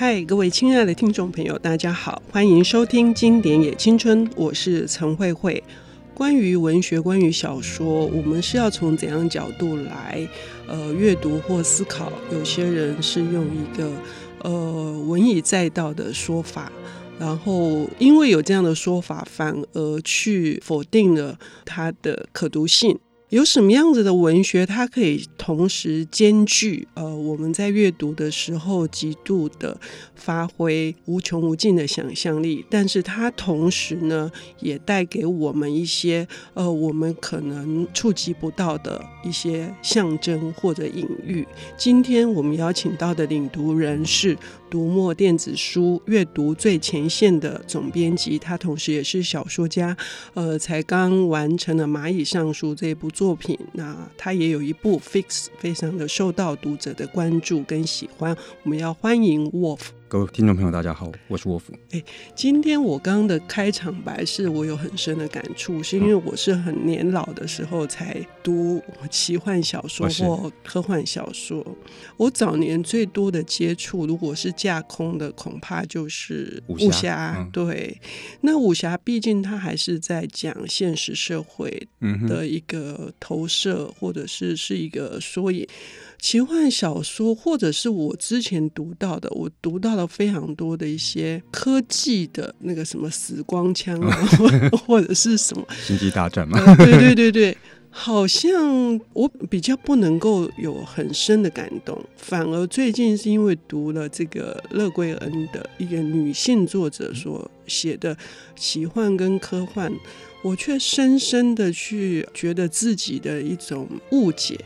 嗨，各位亲爱的听众朋友，大家好，欢迎收听《经典也青春》，我是陈慧慧。关于文学，关于小说，我们是要从怎样角度来呃阅读或思考？有些人是用一个呃文以载道的说法，然后因为有这样的说法，反而去否定了它的可读性。有什么样子的文学，它可以同时兼具呃我们在阅读的时候极度的发挥无穷无尽的想象力，但是它同时呢也带给我们一些呃我们可能触及不到的一些象征或者隐喻。今天我们邀请到的领读人是读墨电子书阅读最前线的总编辑，他同时也是小说家，呃，才刚完成了《蚂蚁上书》这部作品。那他也有一部《Fix》，非常的受到读者的关注跟喜欢。我们要欢迎 Wolf。各位听众朋友，大家好，我是沃夫。哎，今天我刚刚的开场白是我有很深的感触，是因为我是很年老的时候才读奇幻小说或科幻小说。我早年最多的接触，如果是架空的，恐怕就是武侠。对，那武侠毕竟它还是在讲现实社会的一个投射，或者是是一个缩影。奇幻小说，或者是我之前读到的，我读到了非常多的一些科技的那个什么死光枪啊，或或者是什么星际大战嘛、呃？对对对对，好像我比较不能够有很深的感动，反而最近是因为读了这个乐桂恩的一个女性作者所写的奇幻跟科幻，我却深深的去觉得自己的一种误解。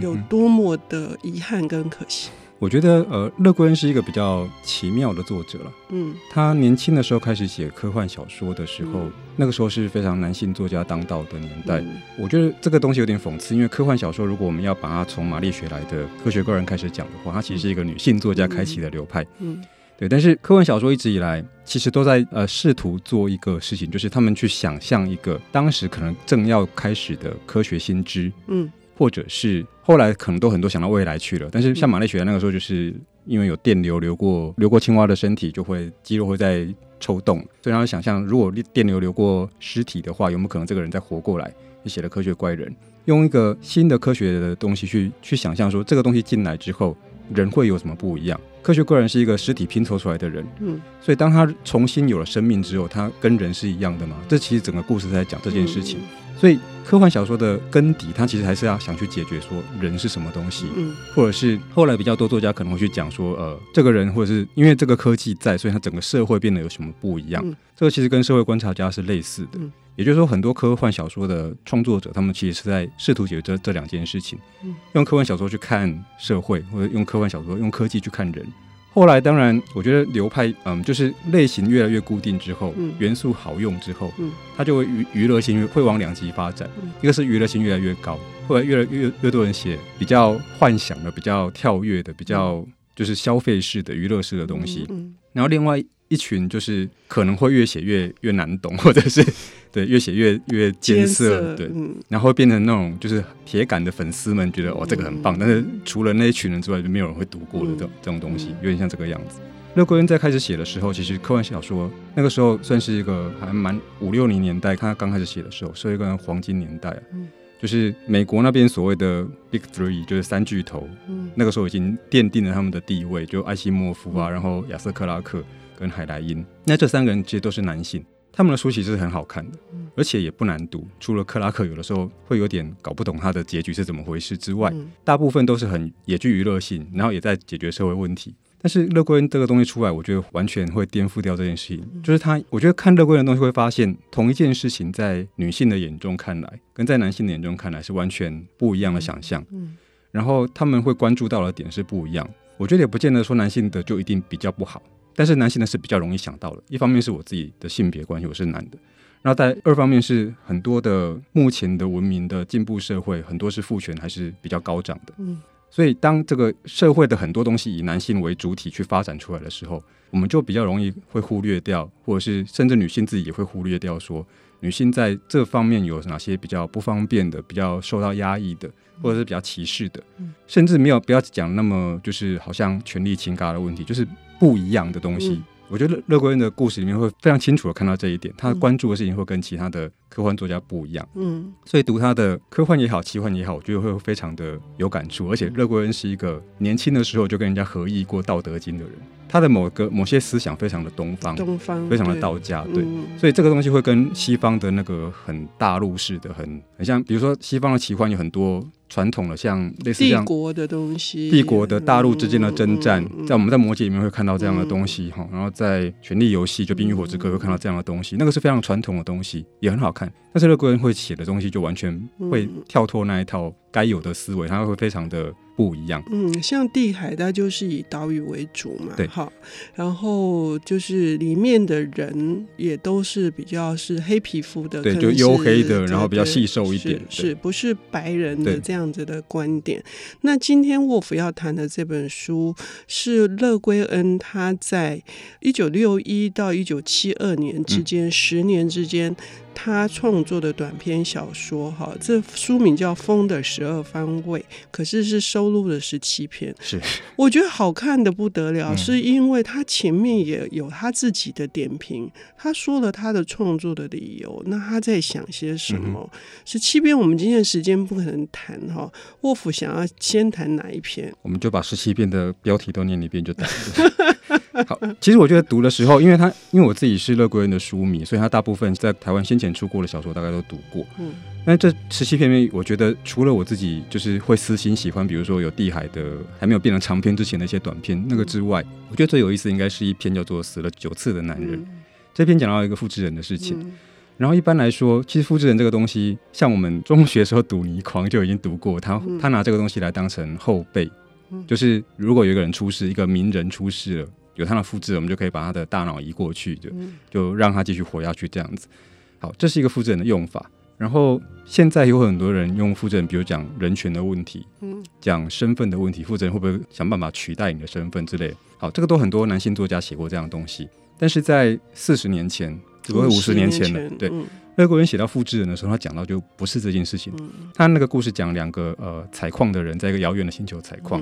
有多么的遗憾跟可惜？我觉得，呃，勒桂恩是一个比较奇妙的作者了。嗯，他年轻的时候开始写科幻小说的时候，嗯、那个时候是非常男性作家当道的年代。嗯、我觉得这个东西有点讽刺，因为科幻小说如果我们要把它从玛丽学来的科学怪人开始讲的话，它其实是一个女性作家开启的流派。嗯，嗯对。但是科幻小说一直以来其实都在呃试图做一个事情，就是他们去想象一个当时可能正要开始的科学新知。嗯。或者是后来可能都很多想到未来去了，但是像玛丽学那个时候，就是因为有电流流过流过青蛙的身体，就会肌肉会在抽动，所以让他想象，如果电流流过尸体的话，有没有可能这个人再活过来？就写了科学怪人，用一个新的科学的东西去去想象说，这个东西进来之后，人会有什么不一样？科学怪人是一个尸体拼凑出来的人，嗯，所以当他重新有了生命之后，他跟人是一样的吗？这其实整个故事在讲这件事情。所以科幻小说的根底，它其实还是要想去解决说人是什么东西，嗯，或者是后来比较多作家可能会去讲说，呃，这个人或者是因为这个科技在，所以他整个社会变得有什么不一样？嗯，这个其实跟社会观察家是类似的，嗯，也就是说，很多科幻小说的创作者，他们其实是在试图解决这这两件事情，嗯，用科幻小说去看社会，或者用科幻小说用科技去看人。后来，当然，我觉得流派，嗯，就是类型越来越固定之后，嗯、元素好用之后，嗯，它就会娱娱乐性会往两极发展。嗯、一个是娱乐性越来越高，后来越来越越多人写比较幻想的、比较跳跃的、比较就是消费式的娱乐式的东西。嗯嗯、然后另外一群就是可能会越写越越难懂，或者是。对，越写越越艰涩，对，嗯、然后变成那种就是铁杆的粉丝们觉得哦，这个很棒，嗯、但是除了那一群人之外，就没有人会读过的这种、嗯、这种东西，有点像这个样子。勒桂恩在开始写的时候，其实科幻小说那个时候算是一个还蛮五六零年代，看他刚开始写的时候是一个黄金年代、就是美国那边所谓的 Big Three，就是三巨头，嗯、那个时候已经奠定了他们的地位，就艾西莫夫啊，嗯、然后亚瑟克拉克跟海莱因，那这三个人其实都是男性。他们的书其实是很好看的，而且也不难读。除了克拉克有的时候会有点搞不懂他的结局是怎么回事之外，大部分都是很也具娱乐性，然后也在解决社会问题。但是勒桂恩这个东西出来，我觉得完全会颠覆掉这件事情。就是他，我觉得看勒桂恩的东西会发现，同一件事情在女性的眼中看来，跟在男性的眼中看来是完全不一样的想象。嗯然后他们会关注到的点是不一样。我觉得也不见得说男性的就一定比较不好。但是男性的是比较容易想到的，一方面是我自己的性别关系，我是男的，然后在二方面是很多的目前的文明的进步社会，很多是父权还是比较高涨的，嗯，所以当这个社会的很多东西以男性为主体去发展出来的时候，我们就比较容易会忽略掉，或者是甚至女性自己也会忽略掉，说女性在这方面有哪些比较不方便的，比较受到压抑的。或者是比较歧视的，甚至没有不要讲那么就是好像权力倾轧的问题，就是不一样的东西。嗯我觉得乐归恩的故事里面会非常清楚的看到这一点，他关注的事情会跟其他的科幻作家不一样。嗯，所以读他的科幻也好，奇幻也好，我觉得会非常的有感触。而且乐归恩是一个年轻的时候就跟人家合译过《道德经》的人，他的某个某些思想非常的东方，东方非常的道家，对，所以这个东西会跟西方的那个很大陆式的，很很像，比如说西方的奇幻有很多。传统的像类似像帝国的东西，帝国的大陆之间的征战，在我们在魔戒里面会看到这样的东西哈，然后在权力游戏就冰与火之歌会看到这样的东西，那个是非常传统的东西，也很好看。但是乐归恩会写的东西就完全会跳脱那一套该有的思维，他会非常的。不一样，嗯，像地海，它就是以岛屿为主嘛，对，好，然后就是里面的人也都是比较是黑皮肤的，对，就黝黑的，然后比较细瘦一点，是，是不是白人的这样子的观点？那今天沃夫要谈的这本书是乐归恩，他在一九六一到一九七二年之间，嗯、十年之间。他创作的短篇小说，哈，这书名叫《风的十二方位》，可是是收录了十七篇。是，我觉得好看的不得了，嗯、是因为他前面也有他自己的点评，他说了他的创作的理由，那他在想些什么？十七、嗯、篇我们今天时间不可能谈哈，沃夫想要先谈哪一篇？我们就把十七篇的标题都念一遍就得了。好，其实我觉得读的时候，因为他因为我自己是乐归人的书迷，所以他大部分在台湾先前出过的小说大概都读过。嗯，那这十七篇里面，我觉得除了我自己就是会私心喜欢，比如说有地海的还没有变成长篇之前的一些短篇那个之外，我觉得最有意思应该是一篇叫做《死了九次的男人》。嗯、这篇讲到一个复制人的事情。嗯、然后一般来说，其实复制人这个东西，像我们中学时候读倪匡就已经读过，他他拿这个东西来当成后辈，就是如果有一个人出事，一个名人出事了。有他的复制，我们就可以把他的大脑移过去，就就让他继续活下去，这样子。好，这是一个复制人的用法。然后现在有很多人用复制人，比如讲人权的问题，讲身份的问题，复制人会不会想办法取代你的身份之类的？好，这个都很多男性作家写过这样的东西。但是在四十年前，只不过五十年前了。对，外国人写到复制人的时候，他讲到就不是这件事情。他那个故事讲两个呃采矿的人在一个遥远的星球采矿。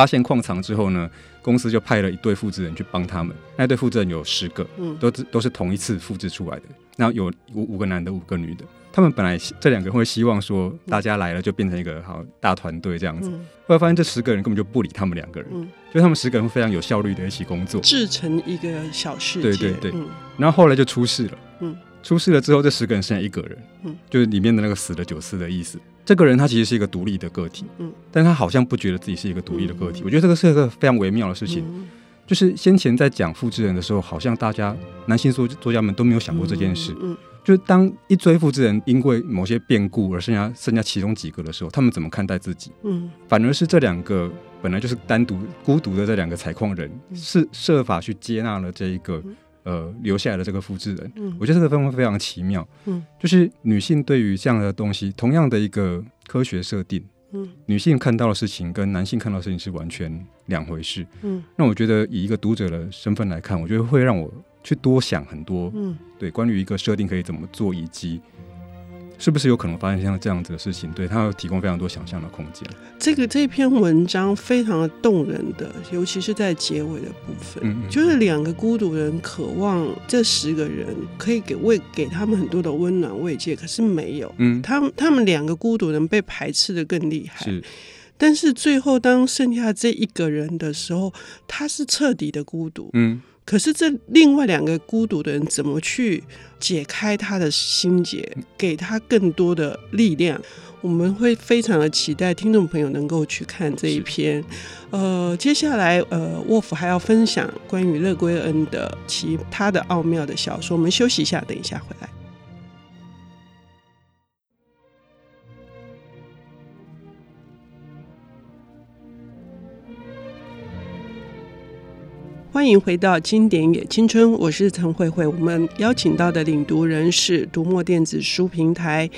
发现矿藏之后呢，公司就派了一对复制人去帮他们。那对复制人有十个，嗯，都都是同一次复制出来的。然后有五五个男的，五个女的。他们本来这两个人会希望说，大家来了就变成一个好大团队这样子。后来发现这十个人根本就不理他们两个人，嗯，就他们十个人会非常有效率的一起工作，制成一个小世界。对对对，然后后来就出事了，嗯，出事了之后，这十个人剩下一个人，嗯，就是里面的那个死了九次的意思。这个人他其实是一个独立的个体，嗯，但他好像不觉得自己是一个独立的个体。我觉得这个是一个非常微妙的事情，就是先前在讲复制人的时候，好像大家男性作作家们都没有想过这件事。嗯，就是当一堆复制人因为某些变故而剩下剩下其中几个的时候，他们怎么看待自己？嗯，反而是这两个本来就是单独孤独的这两个采矿人，是设法去接纳了这一个。呃，留下来的这个复制人，嗯，我觉得这个方法非常奇妙，嗯，就是女性对于这样的东西，同样的一个科学设定，嗯，女性看到的事情跟男性看到的事情是完全两回事，嗯，那我觉得以一个读者的身份来看，我觉得会让我去多想很多，嗯，对，关于一个设定可以怎么做，以及。是不是有可能发生像这样子的事情？对，他有提供非常多想象的空间。这个这篇文章非常的动人的，尤其是在结尾的部分，嗯嗯，就是两个孤独人渴望这十个人可以给为给他们很多的温暖慰藉，可是没有。嗯，他们他们两个孤独人被排斥的更厉害。是，但是最后当剩下这一个人的时候，他是彻底的孤独。嗯。可是这另外两个孤独的人怎么去解开他的心结，给他更多的力量？我们会非常的期待听众朋友能够去看这一篇。呃，接下来呃，沃夫还要分享关于乐归恩的其他的奥妙的小说。我们休息一下，等一下回来。欢迎回到经典也青春，我是陈慧慧。我们邀请到的领读人是读墨电子书平台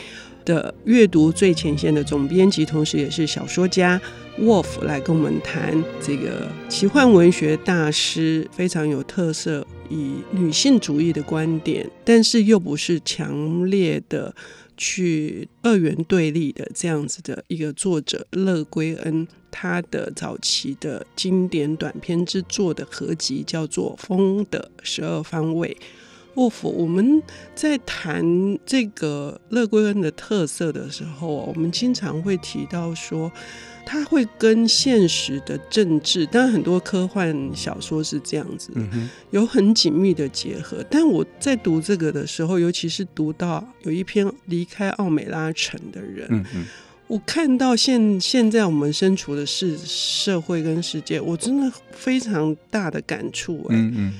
的阅读最前线的总编辑，同时也是小说家 Wolf，，来跟我们谈这个奇幻文学大师，非常有特色，以女性主义的观点，但是又不是强烈的。去二元对立的这样子的一个作者乐归恩，他的早期的经典短篇之作的合集叫做《风的十二方位》。沃夫，我们在谈这个乐归恩的特色的时候，我们经常会提到说，他会跟现实的政治，当然很多科幻小说是这样子，有很紧密的结合。但我在读这个的时候，尤其是读到有一篇离开奥美拉城的人，我看到现现在我们身处的是社会跟世界，我真的非常大的感触。哎。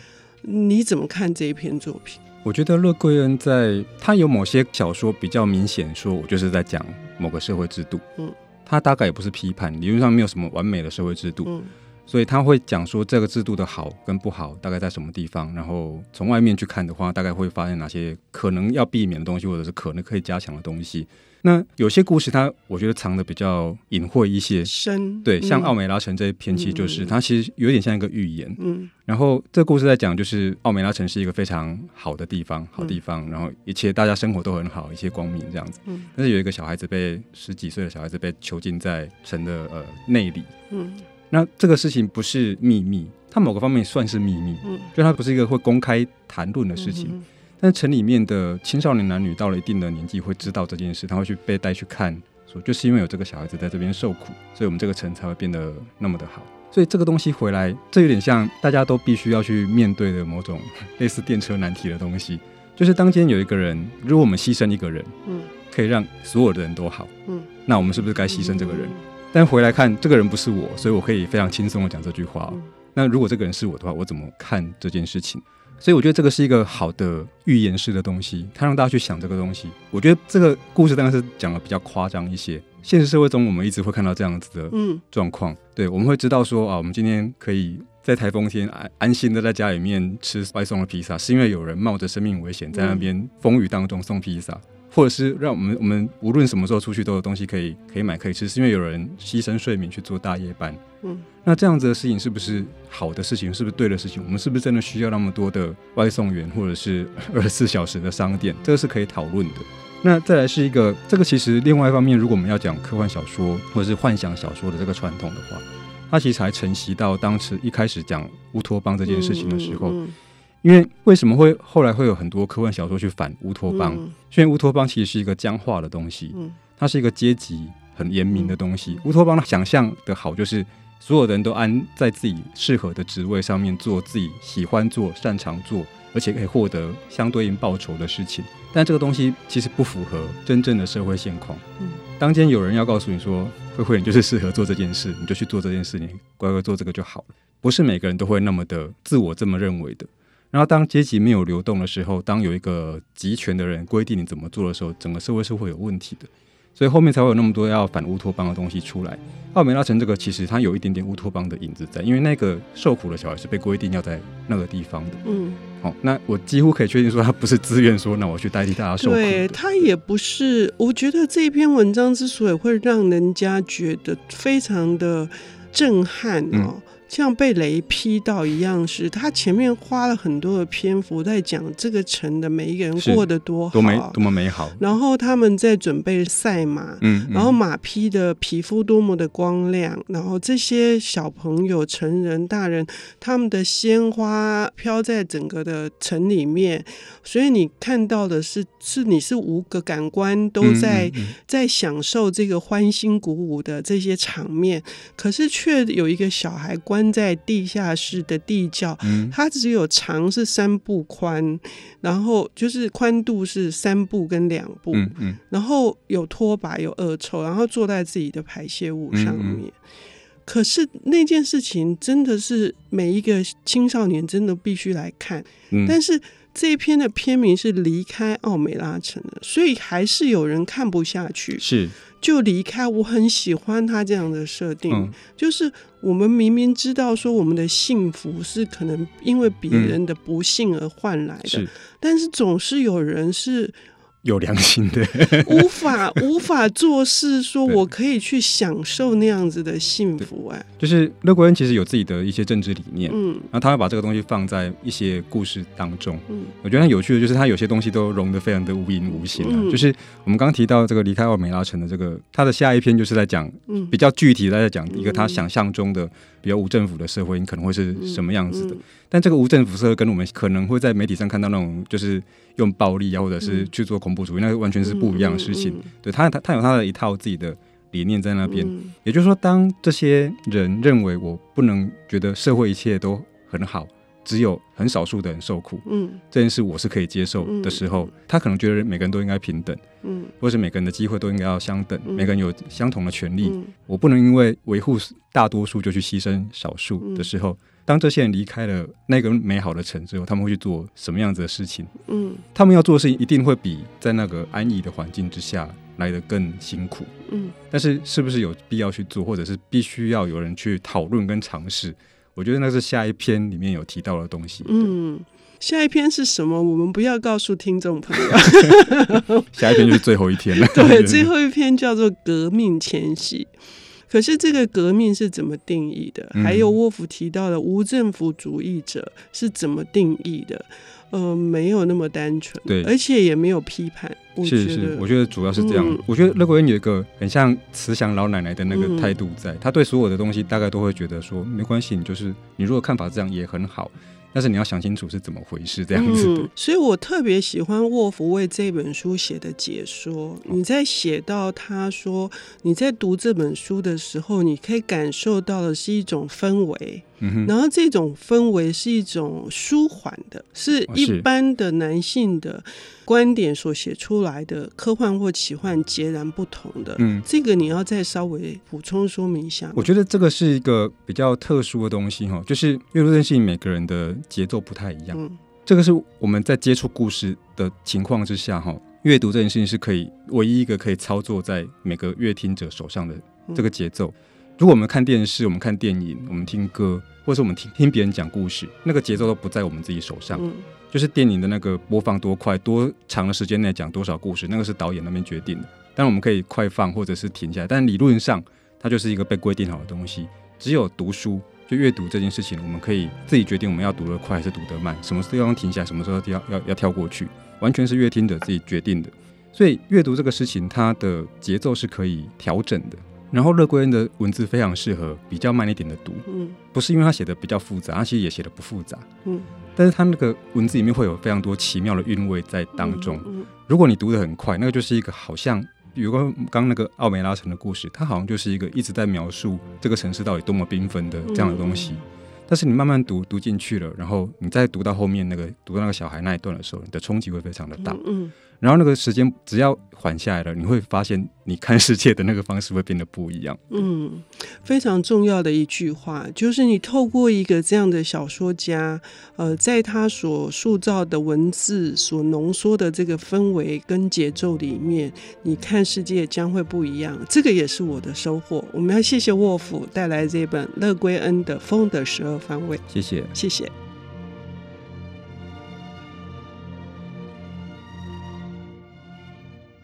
你怎么看这一篇作品？我觉得乐贵恩在他有某些小说比较明显，说我就是在讲某个社会制度。嗯，他大概也不是批判，理论上没有什么完美的社会制度。嗯，所以他会讲说这个制度的好跟不好大概在什么地方，然后从外面去看的话，大概会发现哪些可能要避免的东西，或者是可能可以加强的东西。那有些故事，它我觉得藏的比较隐晦一些，深对，像奥美拉城这一篇，其实就是、嗯、它其实有点像一个寓言。嗯，然后这个故事在讲，就是奥美拉城是一个非常好的地方，好地方，嗯、然后一切大家生活都很好，一切光明这样子。嗯，但是有一个小孩子被十几岁的小孩子被囚禁在城的呃内里。嗯，那这个事情不是秘密，它某个方面算是秘密。嗯，就它不是一个会公开谈论的事情。但城里面的青少年男女到了一定的年纪会知道这件事，他会去被带去看，说就是因为有这个小孩子在这边受苦，所以我们这个城才会变得那么的好。所以这个东西回来，这有点像大家都必须要去面对的某种类似电车难题的东西，就是当今有一个人，如果我们牺牲一个人，嗯，可以让所有的人都好，嗯，那我们是不是该牺牲这个人？但回来看，这个人不是我，所以我可以非常轻松的讲这句话。那如果这个人是我的话，我怎么看这件事情？所以我觉得这个是一个好的预言式的东西，它让大家去想这个东西。我觉得这个故事当然是讲的比较夸张一些。现实社会中，我们一直会看到这样子的状况。嗯、对，我们会知道说啊，我们今天可以在台风天安安心的在家里面吃外送的披萨，是因为有人冒着生命危险在那边风雨当中送披萨。或者是让我们我们无论什么时候出去都有东西可以可以买可以吃，是因为有人牺牲睡眠去做大夜班。嗯，那这样子的事情是不是好的事情？是不是对的事情？我们是不是真的需要那么多的外送员或者是二十四小时的商店？这个是可以讨论的。那再来是一个这个其实另外一方面，如果我们要讲科幻小说或者是幻想小说的这个传统的话，它其实还承袭到当时一开始讲乌托邦这件事情的时候。嗯嗯嗯因为为什么会后来会有很多科幻小说去反乌托邦？嗯、因为乌托邦其实是一个僵化的东西，嗯、它是一个阶级很严明的东西。嗯、乌托邦的想象的好，就是所有人都安在自己适合的职位上面做自己喜欢做、擅长做，而且可以获得相对应报酬的事情。但这个东西其实不符合真正的社会现况。嗯、当今有人要告诉你说：“慧慧，你就是适合做这件事，你就去做这件事，你乖乖做这个就好了。”不是每个人都会那么的自我这么认为的。然后，当阶级没有流动的时候，当有一个集权的人规定你怎么做的时候，整个社会是会有问题的。所以后面才会有那么多要反乌托邦的东西出来。奥美拉城这个其实它有一点点乌托邦的影子在，因为那个受苦的小孩是被规定要在那个地方的。嗯，好、哦，那我几乎可以确定说他不是自愿说，那我去代替大家受苦。对，他也不是。我觉得这篇文章之所以会让人家觉得非常的震撼哦。嗯像被雷劈到一样，是他前面花了很多的篇幅在讲这个城的每一个人过得多好，多美多么美好。然后他们在准备赛马，嗯，嗯，然后马匹的皮肤多么的光亮，然后这些小朋友、成人、大人，他们的鲜花飘在整个的城里面，所以你看到的是，是你是五个感官都在嗯嗯嗯在享受这个欢欣鼓舞的这些场面，可是却有一个小孩关。在地下室的地窖，它只有长是三步宽，然后就是宽度是三步跟两步，嗯嗯、然后有拖把有恶臭，然后坐在自己的排泄物上面。可是那件事情真的是每一个青少年真的必须来看，嗯、但是这一篇的片名是离开奥美拉城的，所以还是有人看不下去。是。就离开，我很喜欢他这样的设定，嗯、就是我们明明知道说我们的幸福是可能因为别人的不幸而换来的，嗯、是，但是总是有人是有良心的，无法无法做事，说我可以去享受那样子的幸福哎。就是乐归恩其实有自己的一些政治理念，嗯，然后他会把这个东西放在一些故事当中，嗯，我觉得很有趣的就是他有些东西都融得非常的无影无形啊。嗯、就是我们刚刚提到这个离开奥美拉城的这个，他的下一篇就是在讲，嗯，比较具体的在讲一个他想象中的比较无政府的社会你可能会是什么样子的。嗯嗯、但这个无政府社会跟我们可能会在媒体上看到那种就是用暴力啊，或者是去做恐。怖主义，那个完全是不一样的事情。对他，他他有他的一套自己的理念在那边。嗯、也就是说，当这些人认为我不能觉得社会一切都很好，只有很少数的人受苦，嗯，这件事我是可以接受的时候，嗯、他可能觉得每个人都应该平等，嗯，或是每个人的机会都应该要相等，嗯、每个人有相同的权利。嗯、我不能因为维护大多数就去牺牲少数的时候。嗯当这些人离开了那个美好的城之后，他们会去做什么样子的事情？嗯，他们要做的事情一定会比在那个安逸的环境之下来得更辛苦。嗯，但是是不是有必要去做，或者是必须要有人去讨论跟尝试？我觉得那是下一篇里面有提到的东西。嗯，下一篇是什么？我们不要告诉听众朋友。下一篇就是最后一篇了。对，最后一篇叫做《革命前夕》。可是这个革命是怎么定义的？还有沃夫提到的无政府主义者是怎么定义的？呃，没有那么单纯，对，而且也没有批判。是是，我觉得主要是这样。嗯、我觉得乐归恩有一个很像慈祥老奶奶的那个态度在，他、嗯、对所有的东西大概都会觉得说没关系，你就是你如果看法这样也很好。但是你要想清楚是怎么回事，这样子的。嗯，所以我特别喜欢沃夫为这本书写的解说。你在写到他说，你在读这本书的时候，你可以感受到的是一种氛围。然后这种氛围是一种舒缓的，是一般的男性的观点所写出来的科幻或奇幻截然不同的。嗯，这个你要再稍微补充说明一下。我觉得这个是一个比较特殊的东西哈，就是阅读这件事情每个人的节奏不太一样。嗯，这个是我们在接触故事的情况之下哈，阅读这件事情是可以唯一一个可以操作在每个阅听者手上的这个节奏。如果我们看电视，我们看电影，我们听歌。或者是我们听听别人讲故事，那个节奏都不在我们自己手上，嗯、就是电影的那个播放多快、多长的时间内讲多少故事，那个是导演那边决定的。当然我们可以快放或者是停下来，但理论上它就是一个被规定好的东西。只有读书，就阅读这件事情，我们可以自己决定我们要读得快还是读得慢，什么时候要停下来，什么时候要要要跳过去，完全是阅听者自己决定的。所以阅读这个事情，它的节奏是可以调整的。然后乐归恩的文字非常适合比较慢一点的读，嗯，不是因为他写的比较复杂，他其实也写的不复杂，嗯，但是他那个文字里面会有非常多奇妙的韵味在当中。如果你读的很快，那个就是一个好像，比如刚刚那个奥梅拉城的故事，它好像就是一个一直在描述这个城市到底多么缤纷的这样的东西。但是你慢慢读读进去了，然后你再读到后面那个读到那个小孩那一段的时候，你的冲击会非常的大，嗯。然后那个时间只要缓下来了，你会发现你看世界的那个方式会变得不一样。嗯，非常重要的一句话就是，你透过一个这样的小说家，呃，在他所塑造的文字所浓缩的这个氛围跟节奏里面，你看世界将会不一样。这个也是我的收获。我们要谢谢沃夫带来这本乐归恩的《风的十二方位》。谢谢，谢谢。